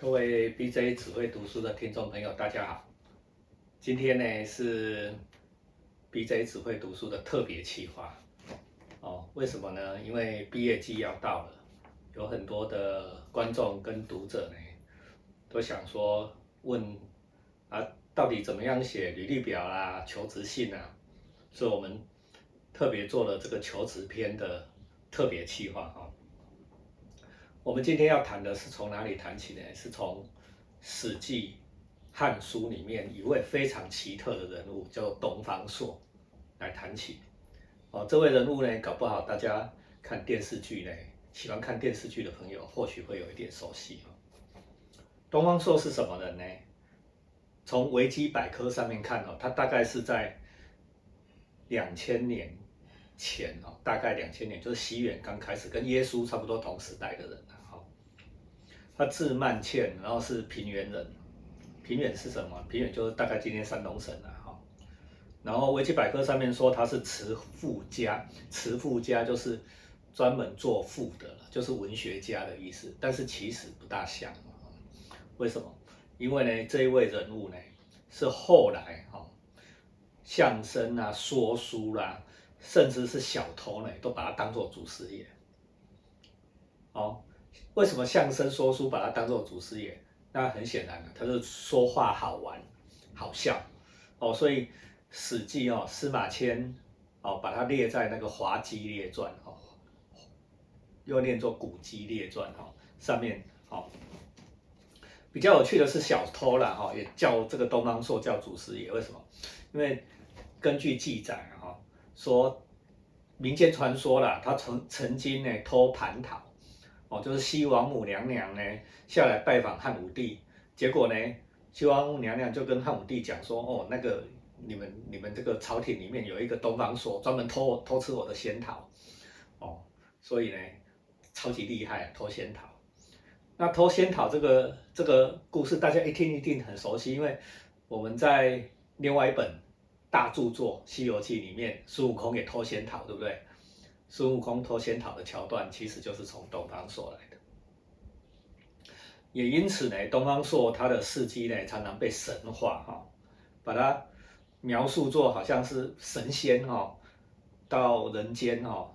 各位 BJ 只会读书的听众朋友，大家好。今天呢是 BJ 只会读书的特别企划哦。为什么呢？因为毕业季要到了，有很多的观众跟读者呢都想说问啊，到底怎么样写履历表啦、求职信啊？所以我们特别做了这个求职篇的特别企划哈。我们今天要谈的是从哪里谈起呢？是从《史记》《汉书》里面一位非常奇特的人物，叫东方朔来谈起。哦，这位人物呢，搞不好大家看电视剧呢，喜欢看电视剧的朋友或许会有一点熟悉哦。东方朔是什么人呢？从维基百科上面看哦，他大概是在两千年。前哦，大概两千年，就是西元刚开始，跟耶稣差不多同时代的人。他字曼倩，然后是平原人。平原是什么？平原就是大概今天山东省了哈。然后维基百科上面说他是词赋家，词赋家就是专门做赋的，就是文学家的意思。但是其实不大像，为什么？因为呢，这一位人物呢，是后来哈，相声啊，说书啦。甚至是小偷呢，都把他当做主事业。哦，为什么相声说书把它当做祖师爷？那很显然的，他是说话好玩、好笑。哦，所以《史记》哦，司马迁哦，把它列在那个《滑稽列传》哦，又念作《古籍列传》哦，上面哦。比较有趣的是小偷了哈，也叫这个东方朔叫祖师爷，为什么？因为根据记载。说民间传说了，他曾曾经呢偷蟠桃，哦，就是西王母娘娘呢下来拜访汉武帝，结果呢西王母娘娘就跟汉武帝讲说，哦，那个你们你们这个朝廷里面有一个东方朔，专门偷偷吃我的仙桃，哦，所以呢超级厉害，偷仙桃。那偷仙桃这个这个故事，大家一听一定很熟悉，因为我们在另外一本。大著作《西游记》里面，孙悟空也偷仙桃，对不对？孙悟空偷仙桃的桥段，其实就是从东方朔来的。也因此呢，东方朔他的事迹呢，常常被神化哈，把它描述作好像是神仙哈，到人间哈，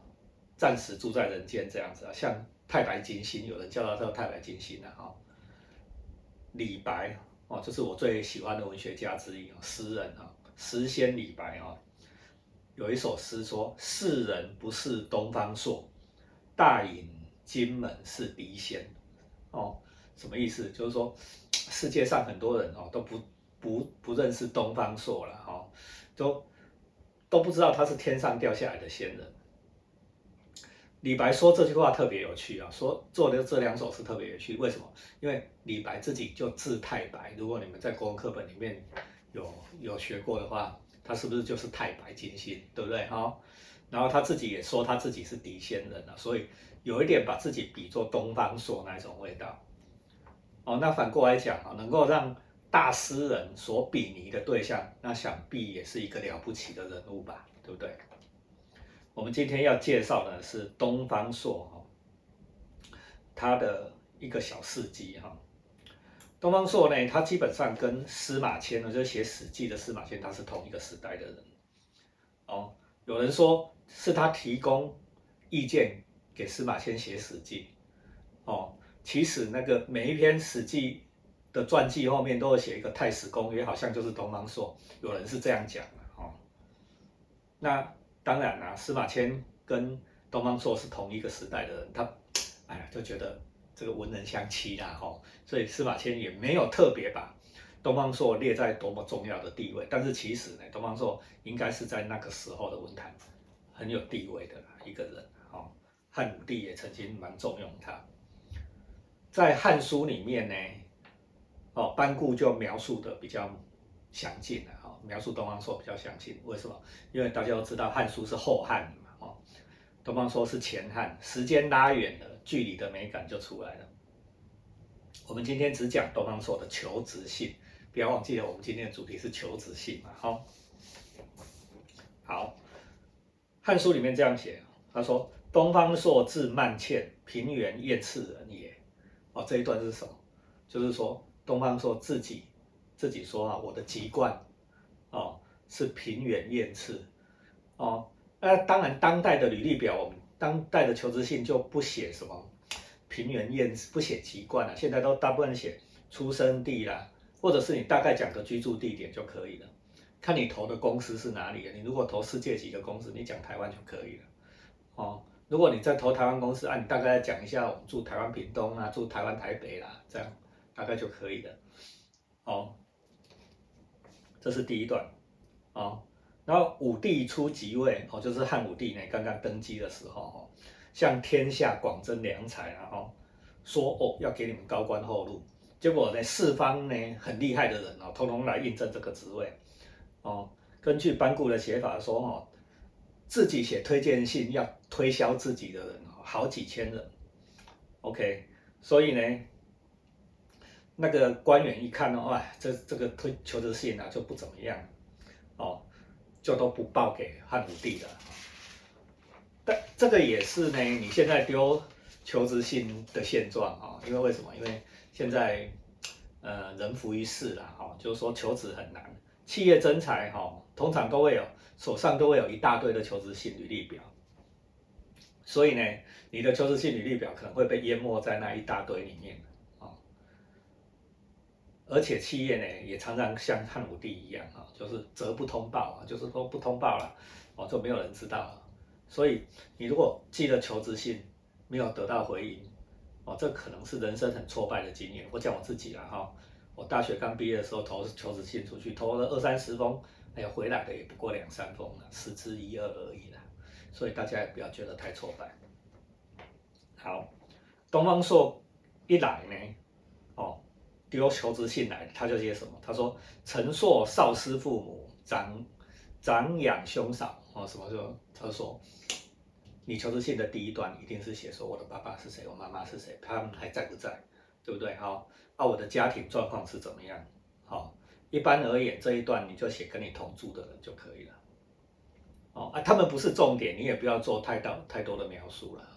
暂时住在人间这样子啊，像太白金星，有人叫他叫太白金星的哈。李白哦，这是我最喜欢的文学家之一诗人啊。诗仙李白啊，有一首诗说：“世人不是东方朔，大隐金门是离仙。”哦，什么意思？就是说世界上很多人哦都不不不认识东方朔了哈，都都不知道他是天上掉下来的仙人。李白说这句话特别有趣啊，说做的这两首诗特别有趣，为什么？因为李白自己就字太白，如果你们在国文课本里面。有有学过的话，他是不是就是太白金星，对不对哈？然后他自己也说他自己是狄仙人了，所以有一点把自己比作东方朔那种味道。哦，那反过来讲啊，能够让大诗人所比拟的对象，那想必也是一个了不起的人物吧，对不对？我们今天要介绍的是东方朔哈，他的一个小事迹哈。东方朔呢，他基本上跟司马迁呢，就是写《史记》的司马迁，他是同一个时代的人。哦，有人说是他提供意见给司马迁写《史记》。哦，其实那个每一篇《史记》的传记后面都会写一个《太史公约》，好像就是东方朔。有人是这样讲的。哦，那当然啦，司马迁跟东方朔是同一个时代的人，他哎呀就觉得。这个文人相欺啦，哈，所以司马迁也没有特别把东方朔列在多么重要的地位，但是其实呢，东方朔应该是在那个时候的文坛很有地位的一个人，哈，汉武帝也曾经蛮重用他，在《汉书》里面呢，哦，班固就描述的比较详尽了，哈，描述东方朔比较详尽，为什么？因为大家都知道《汉书》是后汉嘛，哦，东方朔是前汉，时间拉远了。距离的美感就出来了。我们今天只讲东方朔的求职信，不要忘记了，我们今天的主题是求职信嘛。好，好，《汉书》里面这样写，他说：“东方朔字曼倩，平原燕赤人也。”哦，这一段是什么？就是说东方朔自己自己说啊，我的籍贯哦是平原燕翅哦，那当然当代的履历表，我们当代的求职信就不写什么平原燕不写籍贯了，现在都大部分写出生地啦，或者是你大概讲个居住地点就可以了，看你投的公司是哪里，你如果投世界级的公司，你讲台湾就可以了哦。如果你在投台湾公司，啊，你大概讲一下我们住台湾屏东啊，住台湾台北啦，这样大概就可以了。哦，这是第一段。哦，然后武帝初即位，哦，就是汉武帝呢刚刚登基的时候，哦，向天下广征良才，然后说哦要给你们高官厚禄，结果呢四方呢很厉害的人哦，通通来应征这个职位。哦，根据班固的写法说，哦。自己写推荐信要推销自己的人哦好几千人，OK，所以呢，那个官员一看哦，哎，这这个推求职信啊就不怎么样，哦，就都不报给汉武帝了。但这个也是呢，你现在丢求职信的现状啊，因为为什么？因为现在呃人浮于事了，哈，就是说求职很难，企业征才哈，通常都会有。手上都会有一大堆的求职信履历表，所以呢，你的求职信履历表可能会被淹没在那一大堆里面。而且企业呢，也常常像汉武帝一样啊，就是则不通报啊，就是说不通报了，哦，就没有人知道了。所以你如果寄了求职信没有得到回应，哦，这可能是人生很挫败的经验。我讲我自己了哈，我大学刚毕业的时候投求职信出去，投了二三十封。哎呀回来的也不过两三封了，十之一二而已啦，所以大家也不要觉得太挫败。好，东方朔一来呢，哦，丢求职信来，他就写什么？他说：“陈硕少师父母，长长养兄嫂。”哦，什么就他说，你求职信的第一段一定是写说我的爸爸是谁，我妈妈是谁，他们还在不在，对不对？好，啊，我的家庭状况是怎么样？好。一般而言，这一段你就写跟你同住的人就可以了。哦啊，他们不是重点，你也不要做太大太多的描述了。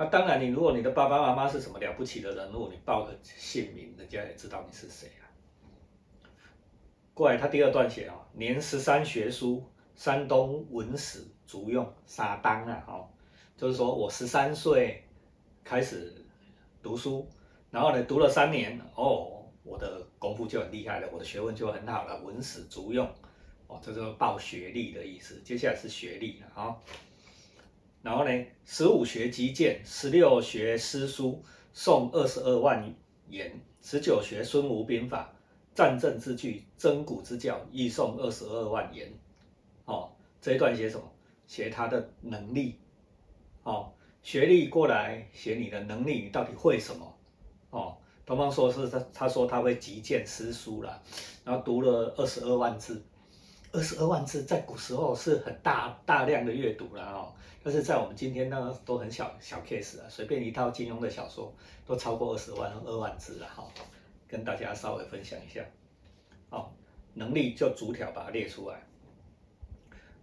那当然，你如果你的爸爸妈妈是什么了不起的人物，你报个姓名，人家也知道你是谁啊。过来，他第二段写哦，年十三学书，山东文史足用沙当啊，哦，就是说我十三岁开始读书，然后呢读了三年哦。我的功夫就很厉害了，我的学问就很好了，文史足用，哦，这是报学历的意思。接下来是学历了啊，然后呢，十五学击剑，十六学诗书，送二十二万言，十九学孙吴兵法，战阵之具，征古之教，亦送二十二万言。哦，这一段写什么？写他的能力。哦，学历过来写你的能力，你到底会什么？哦。东方说是他，他说他会击剑诗书了，然后读了二十二万字，二十二万字在古时候是很大大量的阅读了哦，但是在我们今天呢都很小小 case 啊，随便一套金庸的小说都超过二十万二万字了哈，跟大家稍微分享一下，好，能力就逐条把它列出来，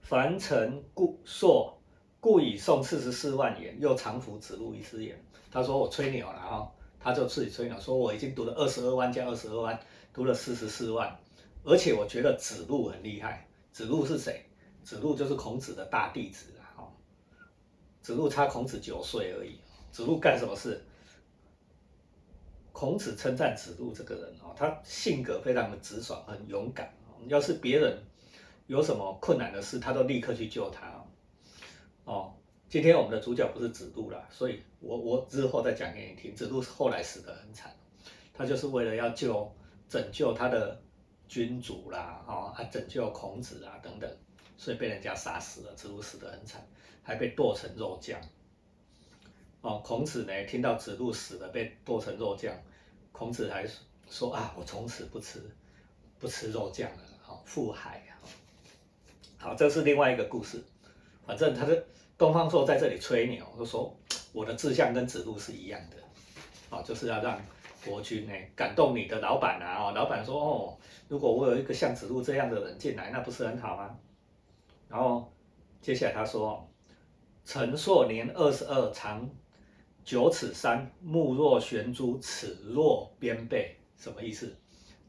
凡尘故硕故以送四十四万言，又常服子路一之言，他说我吹牛了哈。他就自己吹牛说我已经读了二十二万加二十二万，读了四十四万，而且我觉得子路很厉害。子路是谁？子路就是孔子的大弟子啊！哈，子路差孔子九岁而已。子路干什么事？孔子称赞子路这个人哦，他性格非常的直爽，很勇敢。要是别人有什么困难的事，他都立刻去救他。哦。今天我们的主角不是子路了，所以我我日后再讲给你听。子路后来死得很惨，他就是为了要救拯救他的君主啦，哦，啊拯救孔子啊等等，所以被人家杀死了。子路死得很惨，还被剁成肉酱。哦，孔子呢听到子路死了被剁成肉酱，孔子还说啊，我从此不吃不吃肉酱了，好腹海啊。好，这是另外一个故事，反正他是。东方朔在这里吹牛，就说我的志向跟子路是一样的，啊，就是要让国君呢感动你的老板啊，哦，老板说哦，如果我有一个像子路这样的人进来，那不是很好吗？然后接下来他说，陈硕年二十二，长九尺三，目若悬珠，齿若边贝，什么意思？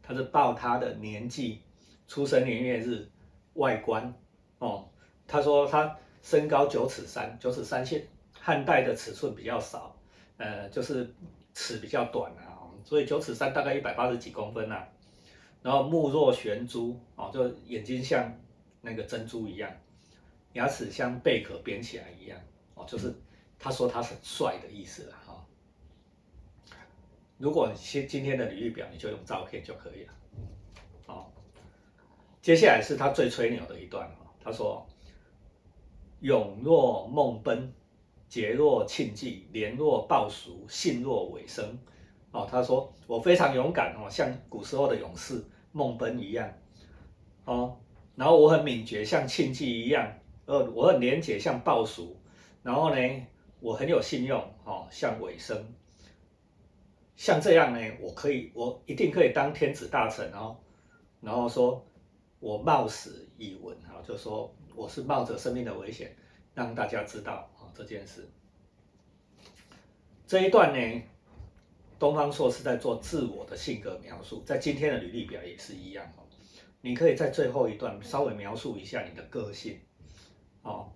他是报他的年纪、出生年月日、外观哦。他说他身高九尺三，九尺三线汉代的尺寸比较少，呃，就是尺比较短啊，所以九尺三大概一百八十几公分啊。然后目若悬珠哦，就眼睛像那个珍珠一样，牙齿像贝壳编起来一样哦，就是他说他很帅的意思了哈。如果今今天的履历表，你就用照片就可以了。哦，接下来是他最吹牛的一段哈，他说：“勇若梦奔，捷若庆忌，廉若鲍叔，信若尾生。”哦，他说我非常勇敢哦，像古时候的勇士孟奔一样。哦，然后我很敏捷，像庆忌一样。呃，我很廉洁，像鲍叔。然后呢，我很有信用哦，像尾生。像这样呢，我可以，我一定可以当天子大臣哦。然后说，我冒死以闻啊，就说我是冒着生命的危险，让大家知道啊这件事。这一段呢，东方朔是在做自我的性格描述，在今天的履历表也是一样哦。你可以在最后一段稍微描述一下你的个性哦，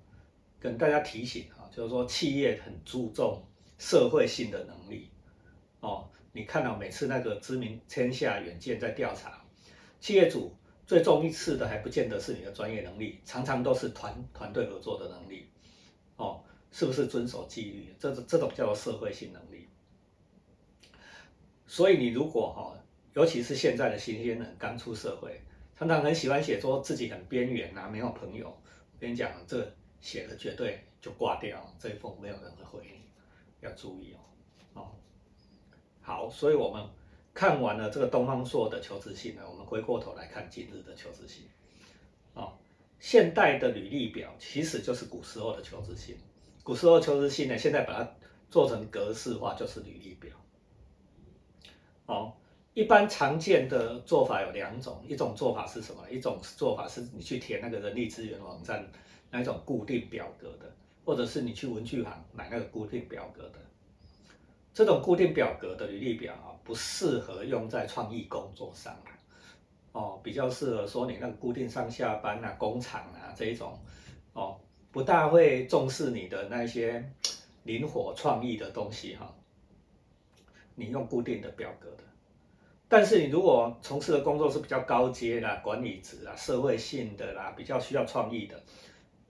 跟大家提醒啊，就是说企业很注重社会性的能力。哦，你看到每次那个知名天下远见在调查，企业主最重一次的还不见得是你的专业能力，常常都是团团队合作的能力。哦，是不是遵守纪律？这这种叫做社会性能力。所以你如果哈，尤其是现在的新鲜人刚出社会，常常很喜欢写说自己很边缘啊，没有朋友。我跟你讲，这写的绝对就挂掉，这一封没有人会回你，要注意哦。好，所以我们看完了这个东方朔的求职信呢，我们回过头来看今日的求职信。哦，现代的履历表其实就是古时候的求职信。古时候求职信呢，现在把它做成格式化，就是履历表。哦，一般常见的做法有两种，一种做法是什么？一种做法是你去填那个人力资源网站那一种固定表格的，或者是你去文具行买那个固定表格的。这种固定表格的履历表啊，不适合用在创意工作上哦，比较适合说你那个固定上下班啊、工厂啊这一种，哦，不大会重视你的那些灵活创意的东西哈。你用固定的表格的，但是你如果从事的工作是比较高阶啦、管理职啊、社会性的啦、比较需要创意的，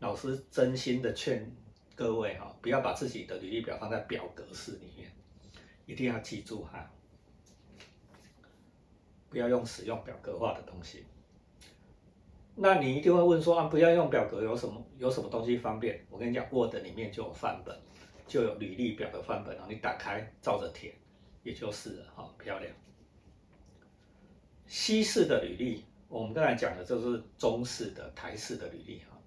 老师真心的劝各位哈，不要把自己的履历表放在表格式里面。一定要记住哈，不要用使用表格化的东西。那你一定会问说啊，不要用表格有什么有什么东西方便？我跟你讲，Word 里面就有范本，就有履历表的范本，然后你打开照着填，也就是好，漂亮。西式的履历，我们刚才讲的就是中式的、台式的履历哈。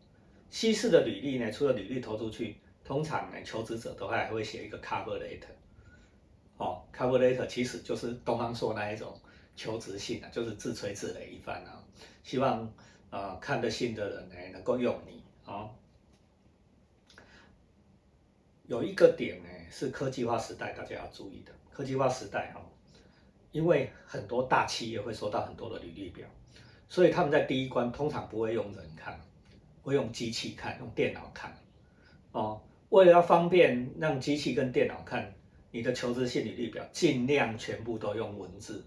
西式的履历呢，除了履历投出去，通常呢，求职者都还会写一个 cover letter。哦，cover letter 其实就是东方朔那一种求职信啊，就是自吹自擂一番啊，希望呃看得信的人呢能够用你啊。有一个点呢是科技化时代大家要注意的，科技化时代哈，因为很多大企业会收到很多的履历表，所以他们在第一关通常不会用人看，会用机器看，用电脑看。哦，为了要方便让机器跟电脑看。你的求职信履历表尽量全部都用文字，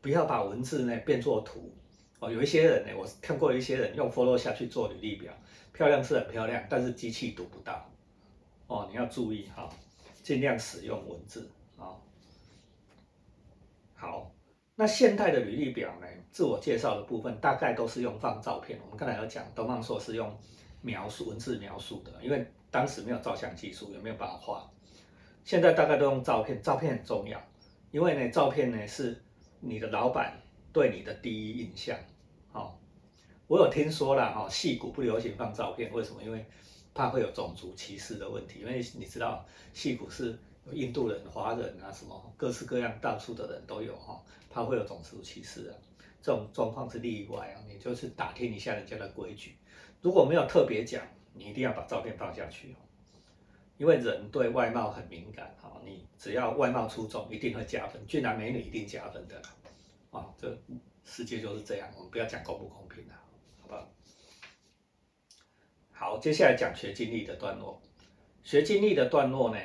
不要把文字呢变作图哦。有一些人呢，我看过一些人用 Photoshop 去做履历表，漂亮是很漂亮，但是机器读不到哦。你要注意哈，尽量使用文字。好，那现代的履历表呢，自我介绍的部分大概都是用放照片。我们刚才有讲，东方朔是用描述文字描述的，因为当时没有照相技术，也没有办法画？现在大概都用照片，照片很重要，因为呢，照片呢是你的老板对你的第一印象。好，我有听说了哈，戏骨不流行放照片，为什么？因为怕会有种族歧视的问题。因为你知道，戏骨是印度人、华人啊，什么各式各样、到处的人都有哈，他会有种族歧视啊。这种状况是例外啊，你就是打听一下人家的规矩。如果没有特别讲，你一定要把照片放下去哦。因为人对外貌很敏感哈，你只要外貌出众，一定会加分，俊男美女一定加分的，啊，这世界就是这样，我们不要讲公不公平了，好不好？好，接下来讲学经历的段落。学经历的段落呢，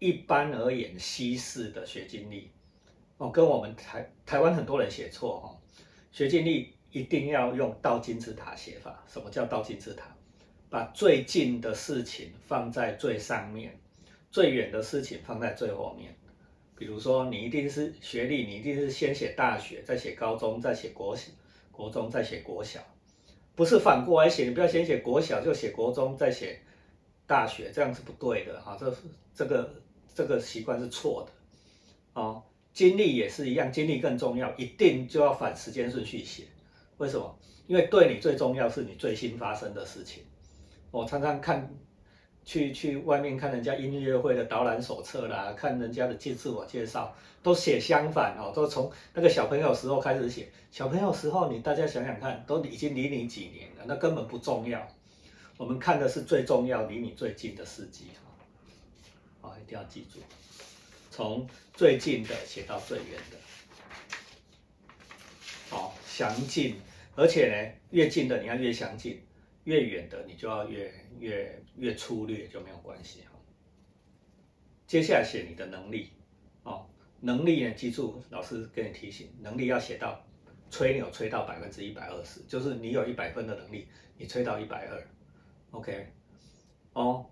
一般而言，西式的学经历哦，跟我们台台湾很多人写错哦。学经历一定要用倒金字塔写法。什么叫倒金字塔？把最近的事情放在最上面，最远的事情放在最后面。比如说，你一定是学历，你一定是先写大学，再写高中，再写国国中，再写国小。不是反过来写，你不要先写国小就写国中，再写大学，这样是不对的哈。这这个这个习惯是错的哦。经历也是一样，经历更重要，一定就要反时间顺序写。为什么？因为对你最重要是你最新发生的事情。我常常看。去去外面看人家音乐会的导览手册啦，看人家的介自我介绍，都写相反哦，都从那个小朋友时候开始写。小朋友时候，你大家想想看，都已经离你几年了，那根本不重要。我们看的是最重要、离你最近的事迹哈。好，一定要记住，从最近的写到最远的，好详尽，而且呢，越近的你要越详尽。越远的你就要越越越粗略就没有关系哈。接下来写你的能力哦，能力呢，记住老师跟你提醒，能力要写到吹牛吹到百分之一百二十，就是你有一百分的能力，你吹到一百二，OK，哦，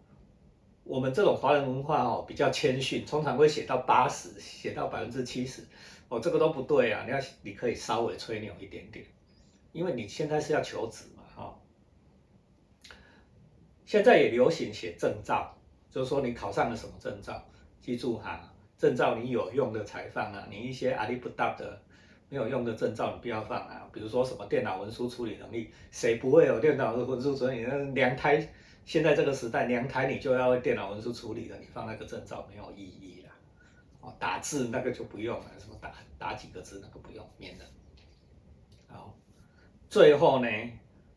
我们这种华人文化哦比较谦逊，通常会写到八十，写到百分之七十，哦这个都不对啊，你要你可以稍微吹牛一点点，因为你现在是要求职嘛，哈。现在也流行写证照，就是说你考上了什么证照，记住哈，证照你有用的才放啊，你一些阿里不达的没有用的证照你不要放啊。比如说什么电脑文书处理能力，谁不会有电脑文书处理？那两台现在这个时代，娘胎你就要电脑文书处理的，你放那个证照没有意义了。哦，打字那个就不用了，什么打打几个字那个不用，免了。好，最后呢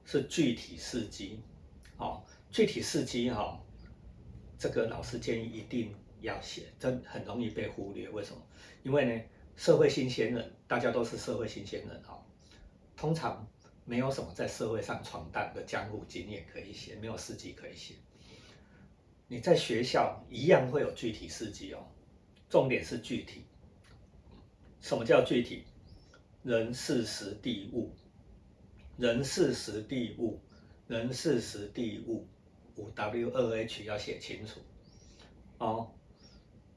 是具体事迹，好。具体事迹哈，这个老师建议一定要写，真很容易被忽略。为什么？因为呢，社会新鲜人，大家都是社会新鲜人哈，通常没有什么在社会上闯荡的江湖经验可以写，没有事迹可以写。你在学校一样会有具体事迹哦，重点是具体。什么叫具体？人事时地物，人事时地物，人事时地物。五 W 二 H 要写清楚哦，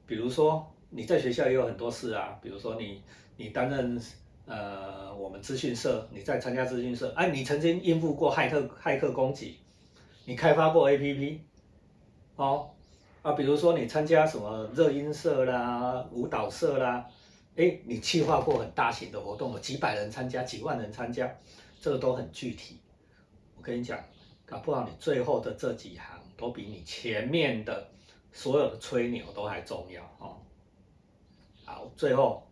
比如说你在学校也有很多事啊，比如说你你担任呃我们资讯社，你在参加资讯社，哎，你曾经应付过骇客骇客攻击，你开发过 APP，哦啊，比如说你参加什么热音社啦、舞蹈社啦，哎，你计划过很大型的活动，有几百人参加、几万人参加，这个都很具体，我跟你讲。搞不好你最后的这几行都比你前面的所有的吹牛都还重要哦。好，最后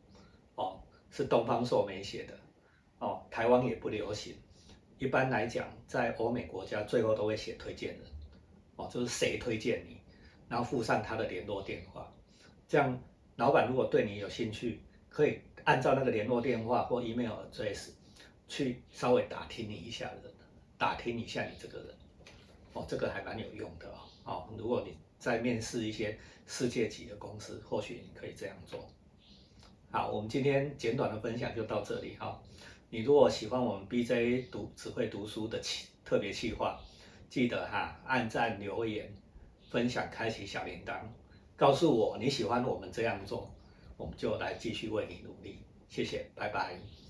是东方朔没写的哦，台湾也不流行。一般来讲，在欧美国家最后都会写推荐人哦，就是谁推荐你，然后附上他的联络电话，这样老板如果对你有兴趣，可以按照那个联络电话或 email address 去稍微打听你一下人。打听一下你这个人，哦，这个还蛮有用的哦。哦，如果你在面试一些世界级的公司，或许你可以这样做。好，我们今天简短的分享就到这里哈。你如果喜欢我们 BJ 读只会读书的企特别企划，记得哈按赞、留言、分享、开启小铃铛，告诉我你喜欢我们这样做，我们就来继续为你努力。谢谢，拜拜。